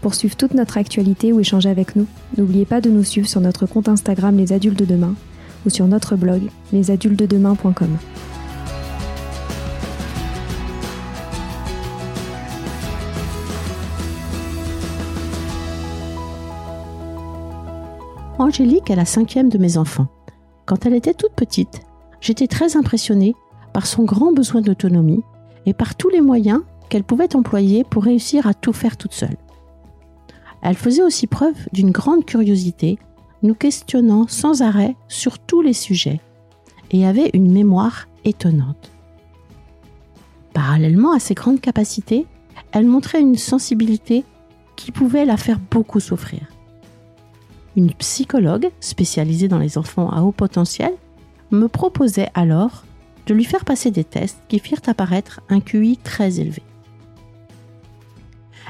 Pour suivre toute notre actualité ou échanger avec nous, n'oubliez pas de nous suivre sur notre compte Instagram Les Adultes de Demain ou sur notre blog lesadultesdedemain.com. Angélique est la cinquième de mes enfants. Quand elle était toute petite, j'étais très impressionnée par son grand besoin d'autonomie et par tous les moyens qu'elle pouvait employer pour réussir à tout faire toute seule. Elle faisait aussi preuve d'une grande curiosité, nous questionnant sans arrêt sur tous les sujets, et avait une mémoire étonnante. Parallèlement à ses grandes capacités, elle montrait une sensibilité qui pouvait la faire beaucoup souffrir. Une psychologue spécialisée dans les enfants à haut potentiel me proposait alors de lui faire passer des tests qui firent apparaître un QI très élevé.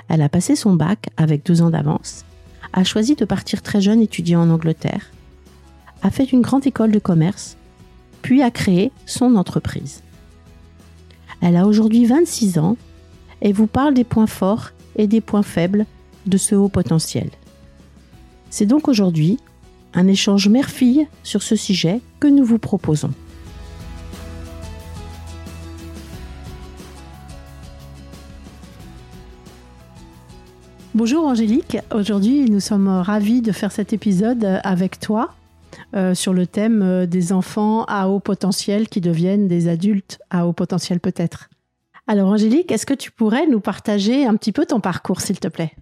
Elle a passé son bac avec deux ans d'avance, a choisi de partir très jeune étudier en Angleterre, a fait une grande école de commerce, puis a créé son entreprise. Elle a aujourd'hui 26 ans et vous parle des points forts et des points faibles de ce haut potentiel. C'est donc aujourd'hui un échange mère-fille sur ce sujet que nous vous proposons. Bonjour Angélique, aujourd'hui nous sommes ravis de faire cet épisode avec toi euh, sur le thème euh, des enfants à haut potentiel qui deviennent des adultes à haut potentiel peut-être. Alors Angélique, est-ce que tu pourrais nous partager un petit peu ton parcours s'il te plaît?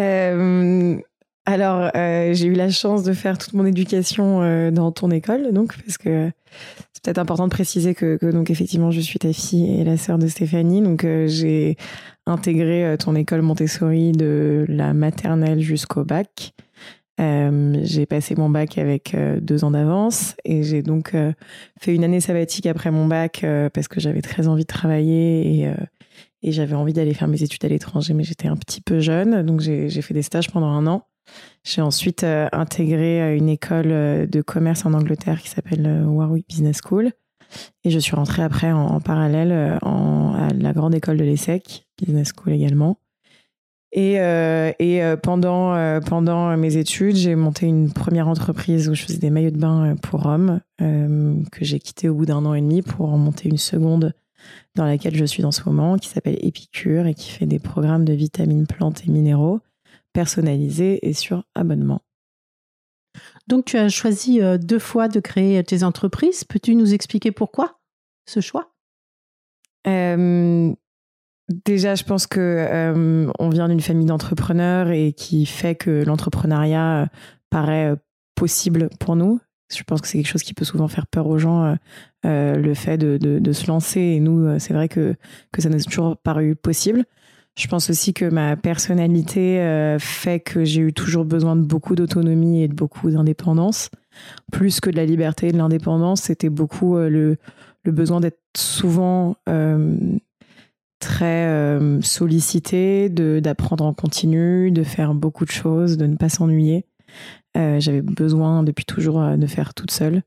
Euh, Alors j'ai eu la chance de faire toute mon éducation dans ton école, donc parce que c'est peut-être important de préciser que, donc effectivement je suis ta fille et la sœur de Stéphanie, donc j'ai intégré euh, ton école Montessori de la maternelle jusqu'au bac. Euh, j'ai passé mon bac avec euh, deux ans d'avance et j'ai donc fait une année sabbatique après mon bac parce que j'avais très envie de travailler et, et j'avais envie d'aller faire mes études à l'étranger, mais j'étais un petit peu jeune, donc j'ai fait des stages pendant un an. J'ai ensuite intégré une école de commerce en Angleterre qui s'appelle Warwick Business School. Et je suis rentrée après en, parallèle euh, à la grande école de l'ESSEC, Business School également. Et, euh, et euh, pendant, pendant mes études, j'ai monté une première entreprise où je faisais des maillots de bain pour hommes, que j'ai quitté au bout d'un an et demi pour en monter une seconde dans laquelle je suis en ce moment, qui s'appelle Épicure et qui fait des programmes de vitamines, plantes et minéraux personnalisés et sur abonnement. Donc tu as choisi euh, deux fois de créer tes entreprises. Peux-tu nous expliquer pourquoi ce choix? Euh, Déjà, je pense que euh, on vient d'une famille d'entrepreneurs et qui fait que l'entrepreneuriat paraît possible pour nous. Je pense que c'est quelque chose qui peut souvent faire peur aux gens, le fait de, se lancer. Et nous, c'est vrai que, que ça nous a toujours paru possible. Je pense aussi que ma personnalité euh, fait que j'ai eu toujours besoin de beaucoup d'autonomie et de beaucoup d'indépendance. Plus que de la liberté et de l'indépendance, c'était beaucoup euh, le, besoin d'être souvent euh, très sollicité, d'apprendre en continu, de faire beaucoup de choses, de ne pas s'ennuyer. J'avais besoin depuis toujours de faire toute seule.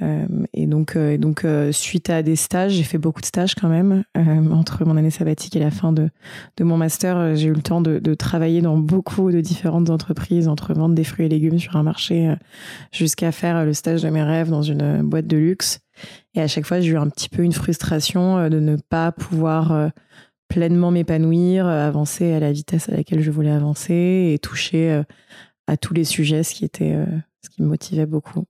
Euh, et donc, euh, donc euh, suite à des stages, j'ai fait beaucoup de stages quand même. entre mon année sabbatique et la fin de, de mon master, j'ai eu le temps de, de, travailler dans beaucoup de différentes entreprises, entre vendre des fruits et légumes sur un marché jusqu'à faire le stage de mes rêves dans une boîte de luxe. Et à chaque fois, j'ai eu un petit peu une frustration de ne pas pouvoir pleinement m'épanouir, avancer à la vitesse à laquelle je voulais avancer et toucher à tous les sujets, ce qui était, ce qui me motivait beaucoup.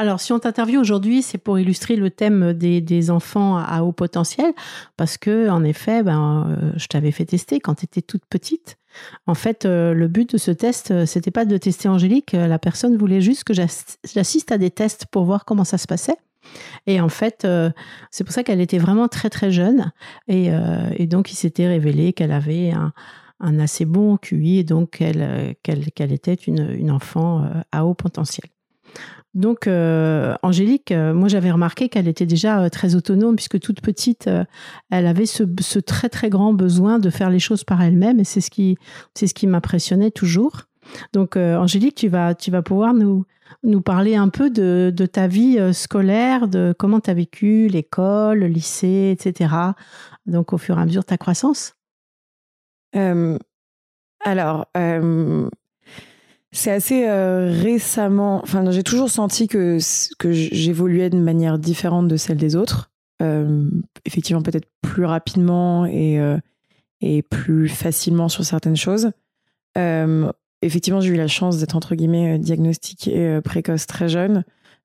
Alors, si on t'interviewe aujourd'hui, c'est pour illustrer le thème des, enfants à haut potentiel, parce que, en effet, ben, euh, je t'avais fait tester quand tu étais toute petite. En fait, euh, le but de ce test, euh, c'était pas de tester Angélique. La personne voulait juste que j'assiste à des tests pour voir comment ça se passait. Et en fait, c'est pour ça qu'elle était vraiment très très jeune. Et, donc, il s'était révélé qu'elle avait un, assez bon QI et donc qu'elle était une, une enfant à haut potentiel. Donc, euh, Angélique, euh, moi j'avais remarqué qu'elle était déjà euh, très autonome, puisque toute petite, elle avait ce, très très grand besoin de faire les choses par elle-même, et c'est ce qui, c'est ce qui m'impressionnait toujours. Donc, Angélique, tu vas, tu vas pouvoir nous, nous parler un peu de, de ta vie scolaire, de comment tu as vécu l'école, le lycée, etc. Donc, au fur et à mesure de ta croissance. alors, c'est assez euh, récemment. Enfin, j'ai toujours senti que que j'évoluais de manière différente de celle des autres. Euh, effectivement, peut-être plus rapidement et euh, et plus facilement sur certaines choses. effectivement, j'ai eu la chance d'être entre guillemets diagnostiquée précoce très jeune.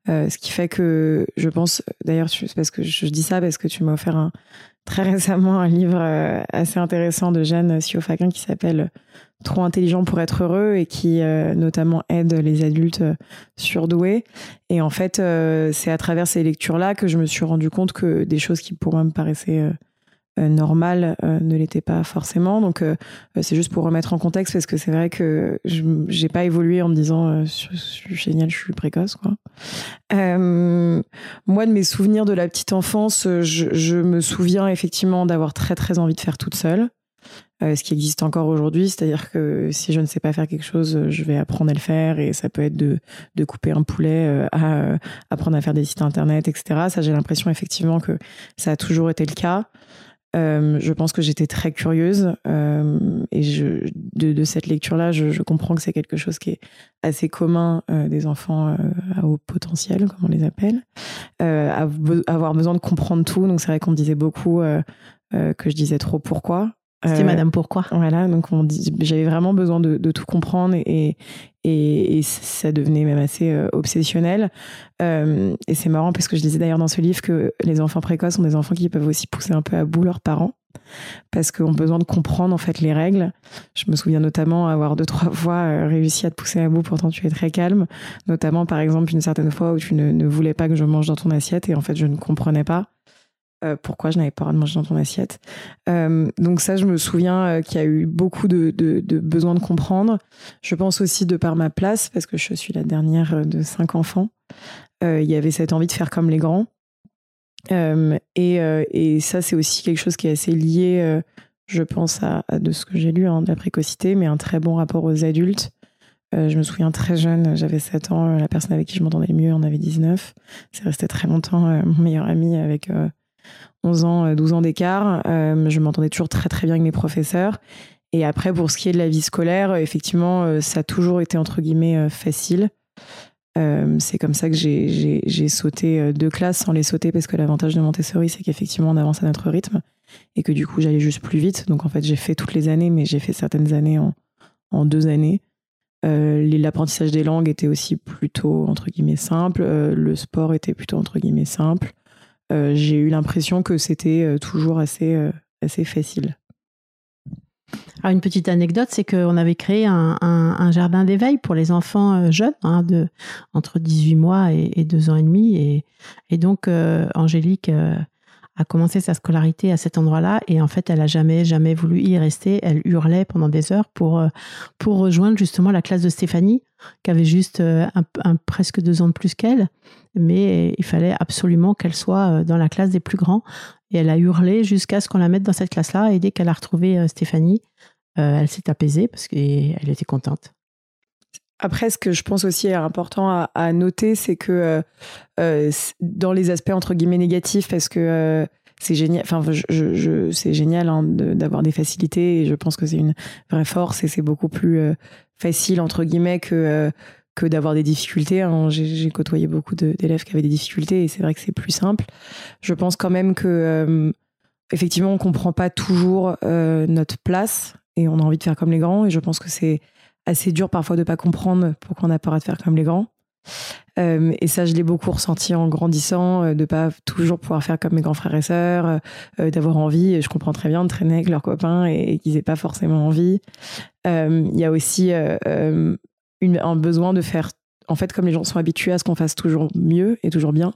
ce qui fait que je pense, d'ailleurs, parce que je dis ça parce que tu m'as offert un, très récemment un livre assez intéressant de Jeanne Siofakin qui s'appelle trop intelligent pour être heureux et qui euh, notamment aide les adultes euh, surdoués. Et en fait, euh, c'est à travers ces lectures-là que je me suis rendu compte que des choses qui pour moi me paraissaient normales ne l'étaient pas forcément. Donc c'est juste pour remettre en contexte parce que c'est vrai que je j'ai pas évolué en me disant je, suis génial, je suis précoce moi de mes souvenirs de la petite enfance, je, je me souviens effectivement d'avoir très très envie de faire toute seule. Euh, ce qui existe encore aujourd'hui, c'est-à-dire que si je ne sais pas faire quelque chose, je vais apprendre à le faire et ça peut être de, couper un poulet, euh, euh, apprendre à faire des sites internet, etc. Ça, j'ai l'impression effectivement que ça a toujours été le cas. je pense que j'étais très curieuse et je, de, cette lecture-là, je, comprends que c'est quelque chose qui est assez commun des enfants à haut potentiel, comme on les appelle, avoir besoin de comprendre tout. Donc c'est vrai qu'on me disait beaucoup que je disais trop pourquoi. C'était euh, Madame Pourquoi. Voilà, donc j'avais vraiment besoin de, tout comprendre et, et, ça devenait même assez euh, obsessionnel. Euh, et c'est marrant parce que je disais d'ailleurs dans ce livre que les enfants précoces sont des enfants qui peuvent aussi pousser un peu à bout leurs parents parce qu'ils ont besoin de comprendre en fait les règles. Je me souviens notamment avoir deux trois fois réussi à te pousser à bout, pourtant tu es très calme. Notamment par exemple une certaine fois où tu ne, ne voulais pas que je mange dans ton assiette et en fait je ne comprenais pas. Euh, pourquoi je n'avais pas de manger dans ton assiette. Euh, donc ça, je me souviens euh, qu'il y a eu beaucoup de, de, de besoin de comprendre. Je pense aussi de par ma place, parce que je suis la dernière de cinq enfants, il y avait cette envie de faire comme les grands. et, ça, c'est aussi quelque chose qui est assez lié, je pense, à, de ce que j'ai lu, hein, de la précocité, mais un très bon rapport aux adultes. je me souviens très jeune, j'avais 7 ans, la personne avec qui je m'entendais le mieux en avait 19. C'est resté très longtemps mon meilleur ami avec 11 ans, 12 euh, ans d'écart. Euh, je m'entendais toujours très très bien avec mes professeurs. Et après, pour ce qui est de la vie scolaire, euh, effectivement, ça a toujours été entre guillemets facile. c'est comme ça que j'ai sauté deux classes sans les sauter parce que l'avantage de Montessori, c'est qu'effectivement, on avance à notre rythme et que du coup, j'allais juste plus vite. Donc en fait, j'ai fait toutes les années, mais j'ai fait certaines années en, en deux années. L'apprentissage des langues était aussi plutôt entre guillemets simple. le sport était plutôt entre guillemets simple. Euh, j'ai eu l'impression que c'était euh, toujours assez, euh, assez facile. Ah, une petite anecdote, c'est qu'on avait créé un, jardin d'éveil pour les enfants jeunes, hein, de, entre 18 mois et, 2 ans et demi. Et, et donc, Angélique a commencé sa scolarité à cet endroit-là. Et en fait, elle a jamais, jamais voulu y rester. Elle hurlait pendant des heures pour, pour rejoindre justement la classe de Stéphanie, qui avait juste un, presque deux ans de plus qu'elle mais il fallait absolument qu'elle soit euh, dans la classe des plus grands. Et elle a hurlé jusqu'à ce qu'on la mette dans cette classe-là. Et dès qu'elle a retrouvé euh, Stéphanie, euh, elle s'est apaisée parce qu'elle était contente. Après, ce que je pense aussi est important à, noter, c'est que dans les aspects entre guillemets négatifs, parce que c'est génial, enfin, c'est génial hein, d'avoir des facilités et je pense que c'est une vraie force et c'est beaucoup plus facile entre guillemets que que d'avoir des difficultés. Hein. J'ai côtoyé beaucoup d'élèves qui avaient des difficultés et c'est vrai que c'est plus simple. Je pense quand même que euh, effectivement on comprend pas toujours euh, notre place et on a envie de faire comme les grands et je pense que c'est assez dur parfois de pas comprendre pourquoi on a peur de faire comme les grands. et ça, je l'ai beaucoup ressenti en grandissant, de pas toujours pouvoir faire comme mes grands frères et sœurs, d'avoir envie. Je comprends très bien de traîner avec leurs copains et, qu'ils aient pas forcément envie. Il y a aussi un besoin de faire, en fait, comme les gens sont habitués à ce qu'on fasse toujours mieux et toujours bien.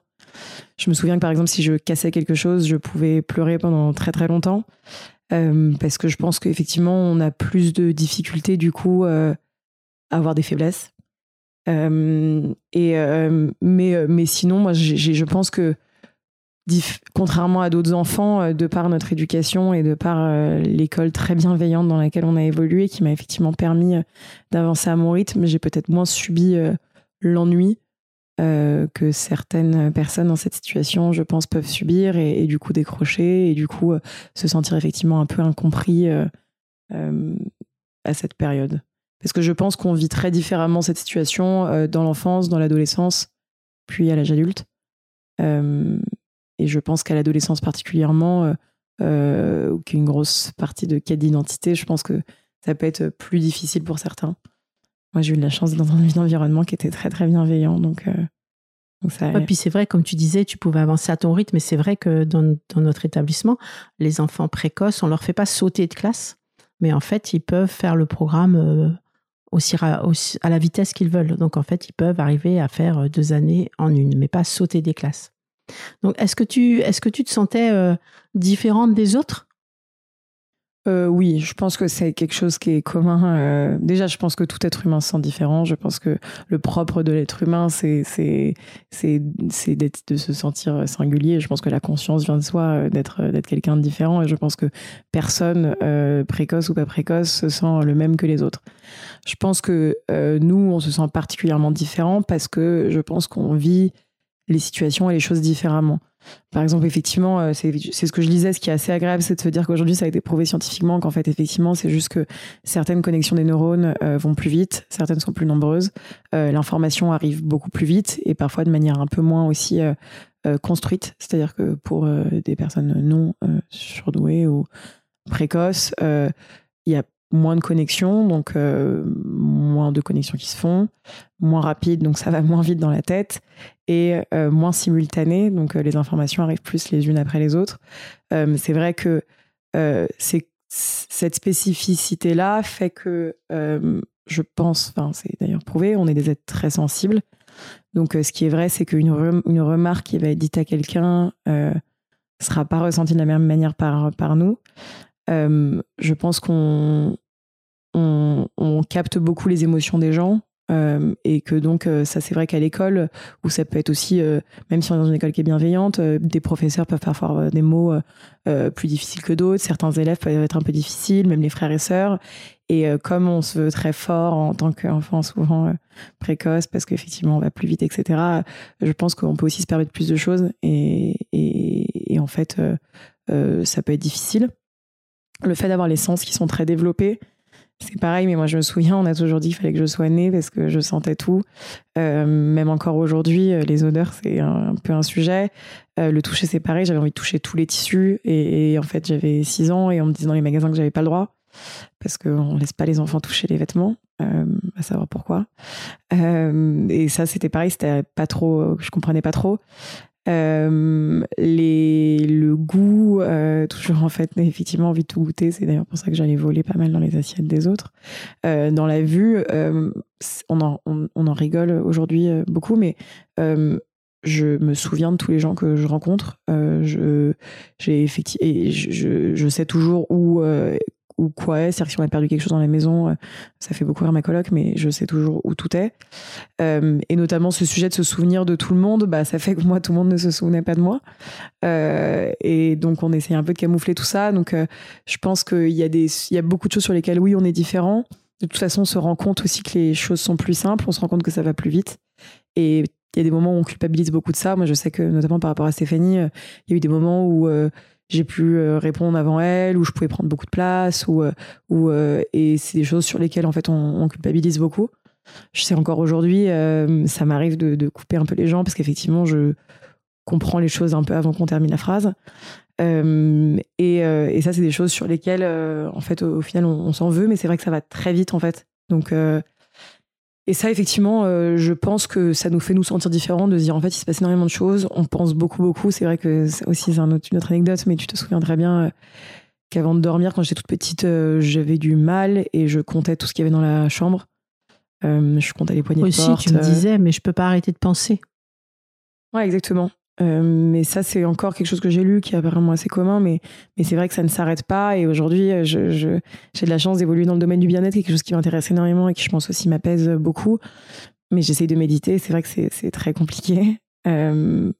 Je me souviens que par exemple, si je cassais quelque chose, je pouvais pleurer pendant très très longtemps. Euh, parce que je pense qu'effectivement, on a plus de difficultés du coup euh, à avoir des faiblesses. Euh, et, mais, mais sinon, moi, je pense que contrairement à d'autres enfants, de par notre éducation et de par l'école très bienveillante dans laquelle on a évolué, qui m'a effectivement permis d'avancer à mon rythme, j'ai peut-être moins subi l'ennui euh, que certaines personnes dans cette situation, je pense, peuvent subir et, du coup décrocher et du coup euh, se sentir effectivement un peu incompris euh, à cette période. Parce que je pense qu'on vit très différemment cette situation dans l'enfance, dans l'adolescence, puis à l'âge adulte. et je pense qu'à l'adolescence particulièrement, euh, qui est une grosse partie de quête d'identité, je pense que ça peut être plus difficile pour certains. Moi, j'ai eu de la chance dans un environnement qui était très, très bienveillant. Donc, euh, puis c'est vrai, comme tu disais, tu pouvais avancer à ton rythme, mais c'est vrai que dans, notre établissement, les enfants précoces, on leur fait pas sauter de classe, mais en fait, ils peuvent faire le programme euh, aussi, à la vitesse qu'ils veulent. Donc, en fait, ils peuvent arriver à faire euh, deux années en une, mais pas sauter des classes. Donc, est-ce que tu, est-ce que tu te sentais différente des autres? Euh, oui, je pense que c'est quelque chose qui est commun. Euh, déjà, je pense que tout être humain se sent différent. Je pense que le propre de l'être humain, c'est de se sentir singulier. Je pense que la conscience vient de soi, euh, d'être d'être quelqu'un de différent. Et je pense que personne, précoce ou pas précoce, se sent le même que les autres. Je pense que nous, on se sent particulièrement différent parce que je pense qu'on vit les situations et les choses différemment. Par exemple, effectivement, euh, c'est ce que je lisais, ce qui est assez agréable, c'est de se dire qu'aujourd'hui, ça a été prouvé scientifiquement qu'en fait, effectivement, c'est juste que certaines connexions des neurones euh, vont plus vite, certaines sont plus nombreuses, euh, l'information arrive beaucoup plus vite et parfois de manière un peu moins aussi construite. C'est-à-dire que pour des personnes non surdouées ou précoces, il y a moins de connexions, donc moins de connexions qui se font, moins rapide, donc ça va moins vite dans la tête, et euh, moins simultané, donc euh, les informations arrivent plus les unes après les autres. c'est vrai que cette spécificité-là fait que je pense, enfin c'est d'ailleurs prouvé, on est des êtres très sensibles. Donc ce qui est vrai, c'est qu'une une remarque qui va être dite à quelqu'un ne sera pas ressentie de la même manière par, par nous. Euh, je pense qu'on on, capte beaucoup les émotions des gens. Euh, et que donc euh, ça c'est vrai qu'à l'école où ça peut être aussi même si on est dans une école qui est bienveillante des professeurs peuvent parfois avoir des mots plus difficiles que d'autres certains élèves peuvent être un peu difficiles même les frères et sœurs et comme on se veut très fort en tant qu'enfant souvent précoce parce qu'effectivement on va plus vite etc je pense qu'on peut aussi se permettre plus de choses et en fait ça peut être difficile le fait d'avoir les sens qui sont très développés, c'est pareil, mais moi je me souviens, on a toujours dit qu'il fallait que je sois née parce que je sentais tout. Euh, même encore aujourd'hui, euh, les odeurs, c'est un, peu un sujet. Euh, le toucher, c'est pareil, j'avais envie de toucher tous les tissus. Et, en fait, j'avais 6 ans et on me disait dans les magasins que j'avais pas le droit parce qu'on ne laisse pas les enfants toucher les vêtements, à savoir pourquoi. et ça, c'était pareil, c'était pas trop, je comprenais pas trop. Euh, les, le goût, euh, toujours en fait, effectivement, envie de tout goûter. C'est d'ailleurs pour ça que j'allais voler pas mal dans les assiettes des autres. Euh, dans la vue, on, en, on, en rigole aujourd'hui beaucoup, mais je me souviens de tous les gens que je rencontre. je, j'ai effectivement, je, je, sais toujours où ou quoi est. C'est-à-dire que si on a perdu quelque chose dans la maison, euh, ça fait beaucoup rire ma coloc, mais je sais toujours où tout est. Euh, et notamment ce sujet de se souvenir de tout le monde, bah, ça fait que moi, tout le monde ne se souvenait pas de moi. Euh, et donc, on essaye un peu de camoufler tout ça. Donc, je pense qu'il y, y a beaucoup de choses sur lesquelles, oui, on est différent. De toute façon, on se rend compte aussi que les choses sont plus simples, on se rend compte que ça va plus vite. Et il y a des moments où on culpabilise beaucoup de ça. Moi, je sais que, notamment par rapport à Stéphanie, il y a eu des moments où j'ai pu euh, répondre avant elle, ou je pouvais prendre beaucoup de place, ou, euh, ou euh, et c'est des choses sur lesquelles en fait on, culpabilise beaucoup. Je sais encore aujourd'hui, ça m'arrive de, couper un peu les gens parce qu'effectivement je comprends les choses un peu avant qu'on termine la phrase. et, et, ça c'est des choses sur lesquelles en fait au, final on, s'en veut, mais c'est vrai que ça va très vite en fait. Donc Et ça, effectivement, euh, je pense que ça nous fait nous sentir différents, de se dire en fait, il se passe énormément de choses. On pense beaucoup, beaucoup. C'est vrai que c'est aussi c'est un autre- une autre anecdote, mais tu te souviens très bien euh, qu'avant de dormir, quand j'étais toute petite, euh, j'avais du mal et je comptais tout ce qu'il y avait dans la chambre. Je comptais les poignées de Aussi, porte. tu me disais, mais je peux pas arrêter de penser. Ouais, exactement. Euh, mais ça, c'est encore quelque chose que j'ai lu qui est apparemment assez commun, mais, mais c'est vrai que ça ne s'arrête pas. Et aujourd'hui, euh, je, je- j'ai de la chance d'évoluer dans le domaine du bien-être, qui est quelque chose qui m'intéresse énormément et qui, je pense, aussi m'apaise beaucoup. Mais j'essaye de méditer. C'est vrai que c'est, très compliqué. Euh,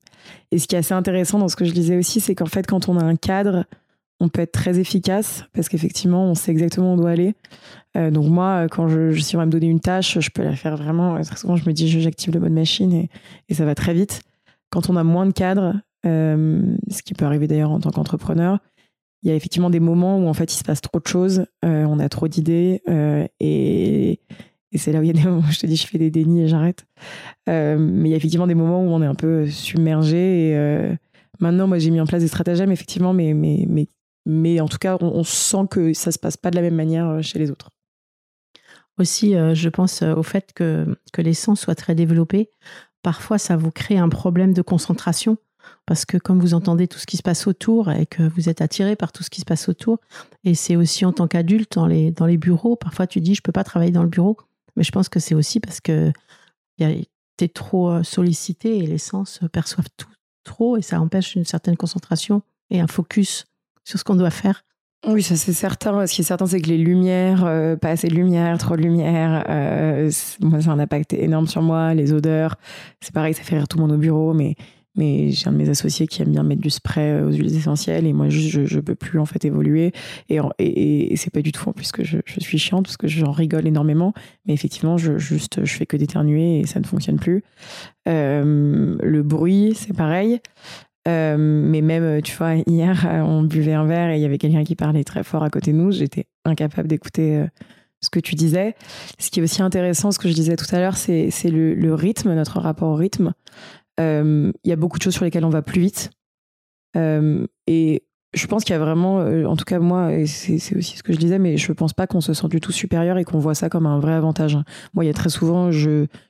et ce qui est assez intéressant dans ce que je disais aussi, c'est qu'en fait, quand on a un cadre, on peut être très efficace parce qu'effectivement, on sait exactement où on doit aller. Euh, donc moi, euh, quand je, je, si on va me donner une tâche, je peux la faire vraiment. Très souvent, je me dis, j'active le mode machine et, et ça va très vite. Quand on a moins de cadres, euh, ce qui peut arriver d'ailleurs en tant qu'entrepreneur, il y a effectivement des moments où en fait il se passe trop de choses, euh, on a trop d'idées euh, et, c'est là où il y a des moments où je te dis je fais des dénis et j'arrête. Mais il y a effectivement des moments où on est un peu submergé maintenant moi j'ai mis en place des stratagèmes effectivement, mais, mais, mais, mais en tout cas on, sent que ça se passe pas de la même manière chez les autres. Aussi, je pense au fait que, que les sens soient très développés. Parfois, ça vous crée un problème de concentration parce que comme vous entendez tout ce qui se passe autour et que vous êtes attiré par tout ce qui se passe autour, et c'est aussi en tant qu'adulte dans les, dans les bureaux, parfois tu dis je peux pas travailler dans le bureau, mais je pense que c'est aussi parce que tu es trop euh, sollicité et les sens perçoivent tout trop et ça empêche une certaine concentration et un focus sur ce qu'on doit faire. Oui, ça c'est certain. Ce qui est certain, c'est que les lumières, euh, pas assez de lumière, trop de lumière, euh, moi, ça a un impact énorme sur moi. Les odeurs, c'est pareil, ça fait rire tout le monde au bureau, mais, mais j'ai un de mes associés qui aime bien mettre du spray aux huiles essentielles et moi, je, je peux plus en fait évoluer. Et, et, et c'est pas du tout en plus que je, je suis chiante parce que j'en rigole énormément, mais effectivement, je, juste, je fais que d'éternuer et ça ne fonctionne plus. Euh, le bruit, c'est pareil. Euh, mais même, tu vois, hier, euh, on buvait un verre et il y avait quelqu'un qui parlait très fort à côté de nous. J'étais incapable d'écouter euh, ce que tu disais. Ce qui est aussi intéressant, ce que je disais tout à l'heure, c'est le, rythme, notre rapport au rythme. Euh, Il y a beaucoup de choses sur lesquelles on va plus vite. Euh, et je pense qu'il y a vraiment, euh, en tout cas moi, et c'est aussi ce que je disais, mais je pense pas qu'on se sent du tout supérieur et qu'on voit ça comme un vrai avantage. Moi, il y a très souvent,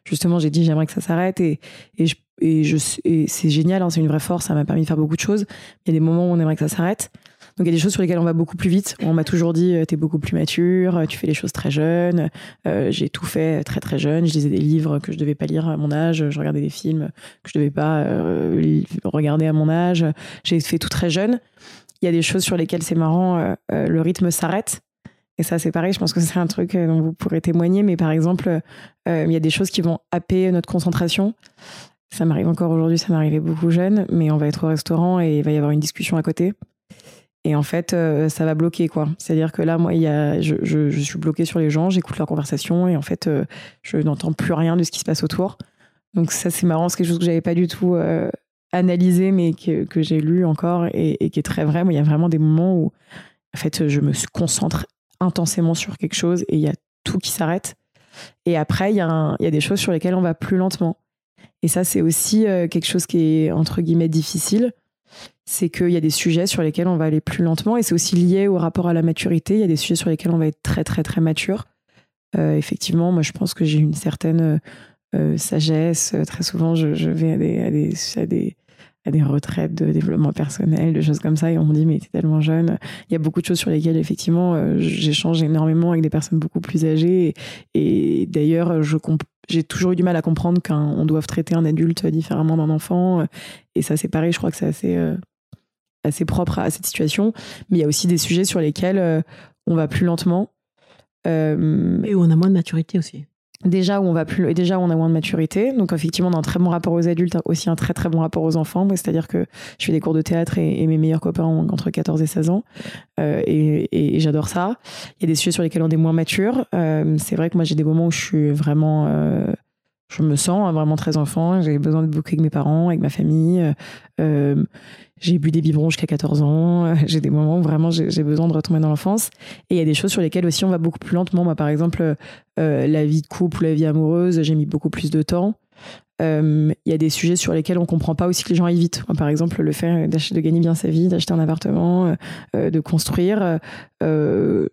justement, j'ai dit j'aimerais que ça s'arrête et, et, je, et, et c'est génial, hein, c'est une vraie force, ça m'a permis de faire beaucoup de choses. Il y a des moments où on aimerait que ça s'arrête. Donc il y a des choses sur lesquelles on va beaucoup plus vite. On m'a toujours dit euh, t'es beaucoup plus mature, euh, tu fais les choses très jeune. Euh, j'ai tout fait très très jeune. Je lisais des livres que je devais pas lire à mon âge. Je regardais des films que je devais pas regarder à mon âge. J'ai fait tout très jeune. Il y a des choses sur lesquelles c'est marrant, le rythme s'arrête. Et ça, c'est pareil, je pense que c'est un truc dont vous pourrez témoigner, mais par exemple, il y a des choses qui vont happer notre concentration. Ça m'arrive encore aujourd'hui, ça m'arrivait beaucoup jeune, mais on va être au restaurant et il va y avoir une discussion à côté. Et en fait, euh, ça va bloquer, quoi. C'est-à-dire que là, moi, y a, je, je, suis bloquée sur les gens, j'écoute leur conversation et en fait, euh, je n'entends plus rien de ce qui se passe autour. Donc ça, c'est marrant, c'est quelque chose que j'avais pas du tout euh, analysé, mais que, que j'ai lu encore et, qui est très vrai. Moi, il y a vraiment des moments où, en fait, je me concentre intensément sur quelque chose et il y a tout qui s'arrête. Et après, il y, y a des choses sur lesquelles on va plus lentement. Et ça, c'est aussi euh, quelque chose qui est, entre guillemets, difficile. C'est qu'il y a des sujets sur lesquels on va aller plus lentement. Et c'est aussi lié au rapport à la maturité. Il y a des sujets sur lesquels on va être très, très, très mature. Euh, effectivement, moi, je pense que j'ai une certaine euh, sagesse. Très souvent, je, vais à des, à, des, à, des, retraites de développement personnel, de choses comme ça. Et on me dit, mais t'es tellement jeune. Il y a beaucoup de choses sur lesquelles, effectivement, j'échange énormément avec des personnes beaucoup plus âgées. Et, et d'ailleurs, je comp- j'ai toujours eu du mal à comprendre qu'on doit traiter un adulte différemment d'un enfant. Et ça, c'est pareil, je crois que c'est assez, euh, assez propre à cette situation. Mais il y a aussi des sujets sur lesquels euh, on va plus lentement. Euh, Et où on a moins de maturité aussi. Déjà où on va plus déjà où on a moins de maturité. Donc effectivement on a un très bon rapport aux adultes aussi un très très bon rapport aux enfants. Moi, c'est-à-dire que je fais des cours de théâtre et, mes meilleurs copains ont entre 14 et 16 ans. Euh, et, j'adore ça. Il y a des sujets sur lesquels on est moins mature. Euh, c'est vrai que moi j'ai des moments où je suis vraiment euh, je me sens vraiment très enfant. J'ai besoin de beaucoup avec mes parents avec ma famille j'ai bu des biberons jusqu'à 14 ans j'ai des moments où vraiment j'ai besoin de retomber dans l'enfance et il y a des choses sur lesquelles aussi on va beaucoup plus lentement moi par exemple euh, la vie de couple ou la vie amoureuse, j'ai mis beaucoup plus de temps. Euh, Il y a des sujets sur lesquels on comprend pas aussi que les gens aillent vite. Par exemple, le fait de gagner bien sa vie, d'acheter un appartement, euh, euh, de construire. euh,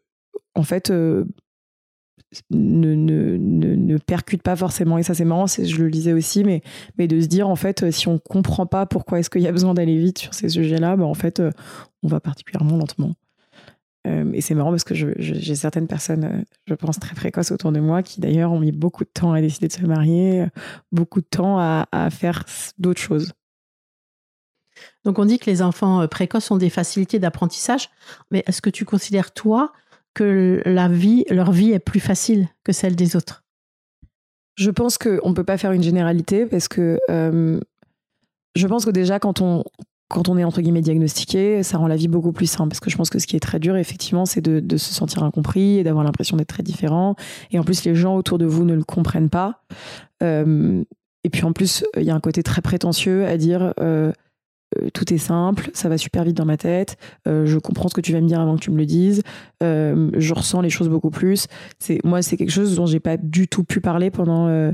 en fait, euh, ne, ne, ne, percute pas forcément. Et ça, c'est marrant, je le lisais aussi, mais, mais de se dire, en fait, si on comprend pas pourquoi est-ce qu'il y a besoin d'aller vite sur ces sujets-là, bah, en fait, on va particulièrement lentement. et c'est marrant parce que j'ai certaines personnes, je pense, très précoces autour de moi qui d'ailleurs ont mis beaucoup de temps à décider de se marier, beaucoup de temps à, à faire d'autres choses. Donc on dit que les enfants précoces ont des facilités d'apprentissage, mais est-ce que tu considères, toi, que la vie, leur vie est plus facile que celle des autres Je pense qu'on ne peut pas faire une généralité parce que euh, je pense que déjà quand on, quand on est entre guillemets diagnostiqué, ça rend la vie beaucoup plus simple. Parce que je pense que ce qui est très dur, effectivement, c'est de, se sentir incompris et d'avoir l'impression d'être très différent. Et en plus, les gens autour de vous ne le comprennent pas. Euh, et puis en plus, il y a un côté très prétentieux à dire euh, tout est simple, ça va super vite dans ma tête, euh, je comprends ce que tu vas me dire avant que tu me le dises, euh, je ressens les choses beaucoup plus. C'est moi, c'est quelque chose dont j'ai pas du tout pu parler pendant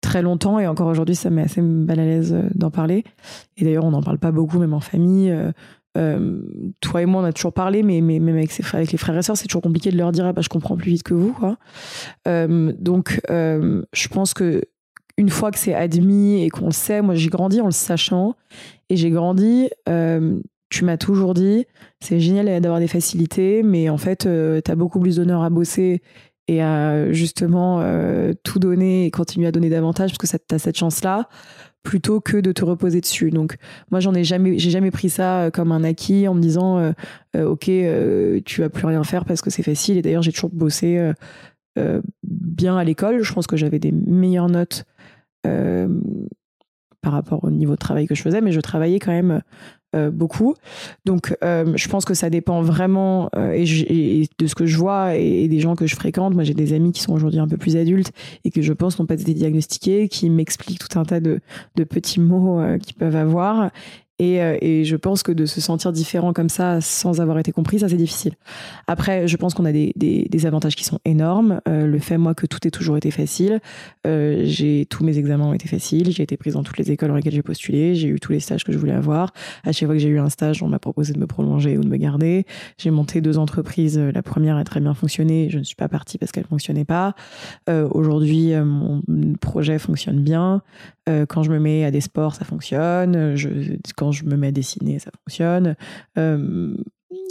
très longtemps et encore aujourd'hui, ça met assez mal à l'aise d'en parler. Et d'ailleurs, on n'en parle pas beaucoup, même en famille. toi et moi, on a toujours parlé, mais, mais même avec, avec les frères et sœurs, c'est toujours compliqué de leur dire ah bah, je comprends plus vite que vous. Quoi. donc, je pense que une fois que c'est admis et qu'on le sait, moi j'ai grandi en le sachant et j'ai grandi. Euh, tu m'as toujours dit, c'est génial d'avoir des facilités, mais en fait, euh, tu as beaucoup plus d'honneur à bosser et à justement euh, tout donner et continuer à donner davantage parce que tu as cette chance-là plutôt que de te reposer dessus. Donc moi j'en ai jamais j'ai jamais pris ça comme un acquis en me disant OK, tu vas plus rien faire parce que c'est facile et d'ailleurs j'ai toujours bossé bien à l'école, je pense que j'avais des meilleures notes euh, par rapport au niveau de travail que je faisais, mais je travaillais quand même euh, beaucoup. Donc, euh, je pense que ça dépend vraiment de ce que je vois et, des gens que je fréquente. Moi, j'ai des amis qui sont aujourd'hui un peu plus adultes et que je pense n'ont pas été diagnostiqués, qui m'expliquent tout un tas de, de petits mots qu'ils peuvent avoir euh, et, je pense que de se sentir différent comme ça sans avoir été compris, ça c'est difficile. Après, je pense qu'on a des, des, avantages qui sont énormes. Euh, le fait, moi, que tout ait toujours été facile. Euh, tous mes examens ont été faciles. J'ai été prise dans toutes les écoles dans lesquelles j'ai postulé. J'ai eu tous les stages que je voulais avoir. À chaque fois que j'ai eu un stage, on m'a proposé de me prolonger ou de me garder. J'ai monté deux entreprises. La première a très bien fonctionné. Je ne suis pas partie parce qu'elle fonctionnait pas. Aujourd'hui, mon projet fonctionne bien. Quand je me mets à des sports, ça fonctionne. Quand je me mets à dessiner, ça fonctionne.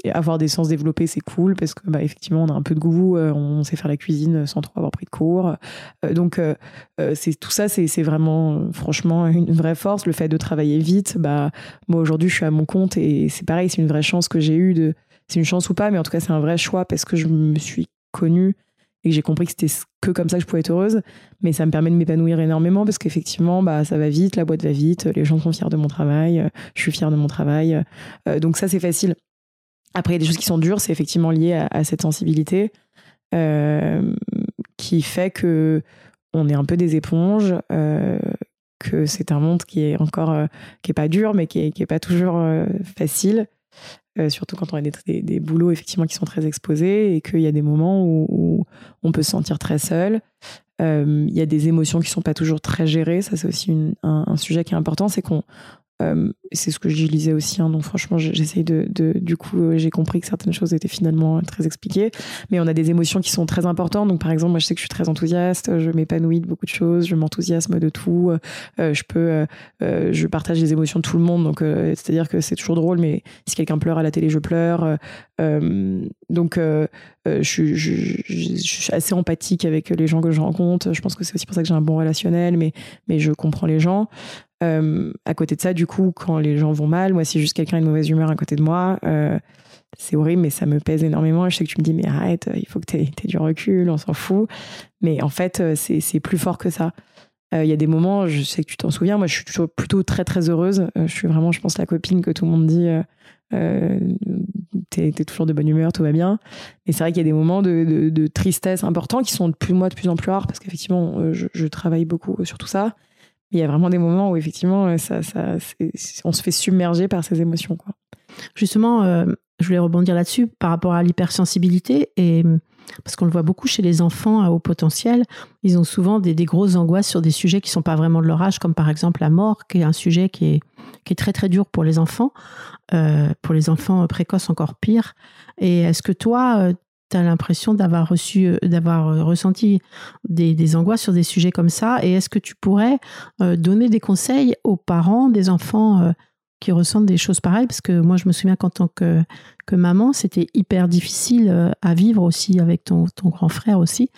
Euh, avoir des sens développés, c'est cool parce que bah, effectivement, on a un peu de goût, euh, on sait faire la cuisine sans trop avoir pris de cours. Euh, donc, c'est tout ça, c'est vraiment, franchement, une vraie force. Le fait de travailler vite, bah, moi aujourd'hui, je suis à mon compte et c'est pareil, c'est une vraie chance que j'ai eue. C'est une chance ou pas, mais en tout cas, c'est un vrai choix parce que je me suis connue et que j'ai compris que c'était que comme ça que je pouvais être heureuse. Mais ça me permet de m'épanouir énormément parce qu'effectivement, bah, ça va vite, la boîte va vite, les gens sont fiers de mon travail, euh, je suis fière de mon travail. Euh, donc ça, c'est facile. Après, il y a des choses qui sont dures, c'est effectivement lié à, cette sensibilité euh, qui fait que on est un peu des éponges, que c'est un monde qui est encore qui pas dur, mais qui est, qui est pas toujours facile. Euh, surtout quand on a des, des, boulots effectivement qui sont très exposés et qu'il y a des moments où, on peut se sentir très seul. Euh, il y a des émotions qui sont pas toujours très gérées. Ça, c'est aussi un, un, sujet qui est important, c'est qu'on euh, c'est ce que je lisais aussi, hein, donc franchement, j'essaye de, de, Du coup, euh, j'ai compris que certaines choses étaient finalement très expliquées. Mais on a des émotions qui sont très importantes. Donc, par exemple, moi, je sais que je suis très enthousiaste, je m'épanouis de beaucoup de choses, je m'enthousiasme de tout. Euh, je peux. je partage les émotions de tout le monde. Donc, c'est-à-dire que c'est toujours drôle, mais si quelqu'un pleure à la télé, je pleure. donc, je, je, je, suis assez empathique avec les gens que je rencontre. Je pense que c'est aussi pour ça que j'ai un bon relationnel, mais, mais je comprends les gens. Euh, à côté de ça, du coup, quand les gens vont mal, moi, si juste quelqu'un a une mauvaise humeur à côté de moi, euh, c'est horrible, mais ça me pèse énormément. Je sais que tu me dis, mais arrête, il faut que tu aies, du recul, on s'en fout. Mais en fait, euh, c'est plus fort que ça. Il y a des moments, je sais que tu t'en souviens, moi, je suis toujours plutôt très, très heureuse. je suis vraiment, je pense, la copine que tout le monde dit. Euh, t'es es toujours de bonne humeur, tout va bien. Et c'est vrai qu'il y a des moments de, tristesse importants qui sont de plus, de plus en plus rares parce qu'effectivement, je, travaille beaucoup sur tout ça il y a vraiment des moments où effectivement, euh, on se fait submerger par ces émotions. Justement, euh, je voulais rebondir là-dessus par rapport à l'hypersensibilité et parce qu'on le voit beaucoup chez les enfants à haut potentiel, ils ont souvent des, grosses angoisses sur des sujets qui sont pas vraiment de leur âge, comme par exemple la mort, qui est un sujet qui est, qui est très très dur pour les enfants, euh, pour les enfants précoces encore pire. Et est-ce que toi, tu as l'impression d'avoir reçu, d'avoir ressenti des, angoisses sur des sujets comme ça. Et est-ce que tu pourrais donner des conseils aux parents des enfants qui ressentent des choses pareilles? Parce que moi, je me souviens qu'en tant que, que maman, c'était hyper difficile à vivre aussi avec ton, ton grand frère aussi.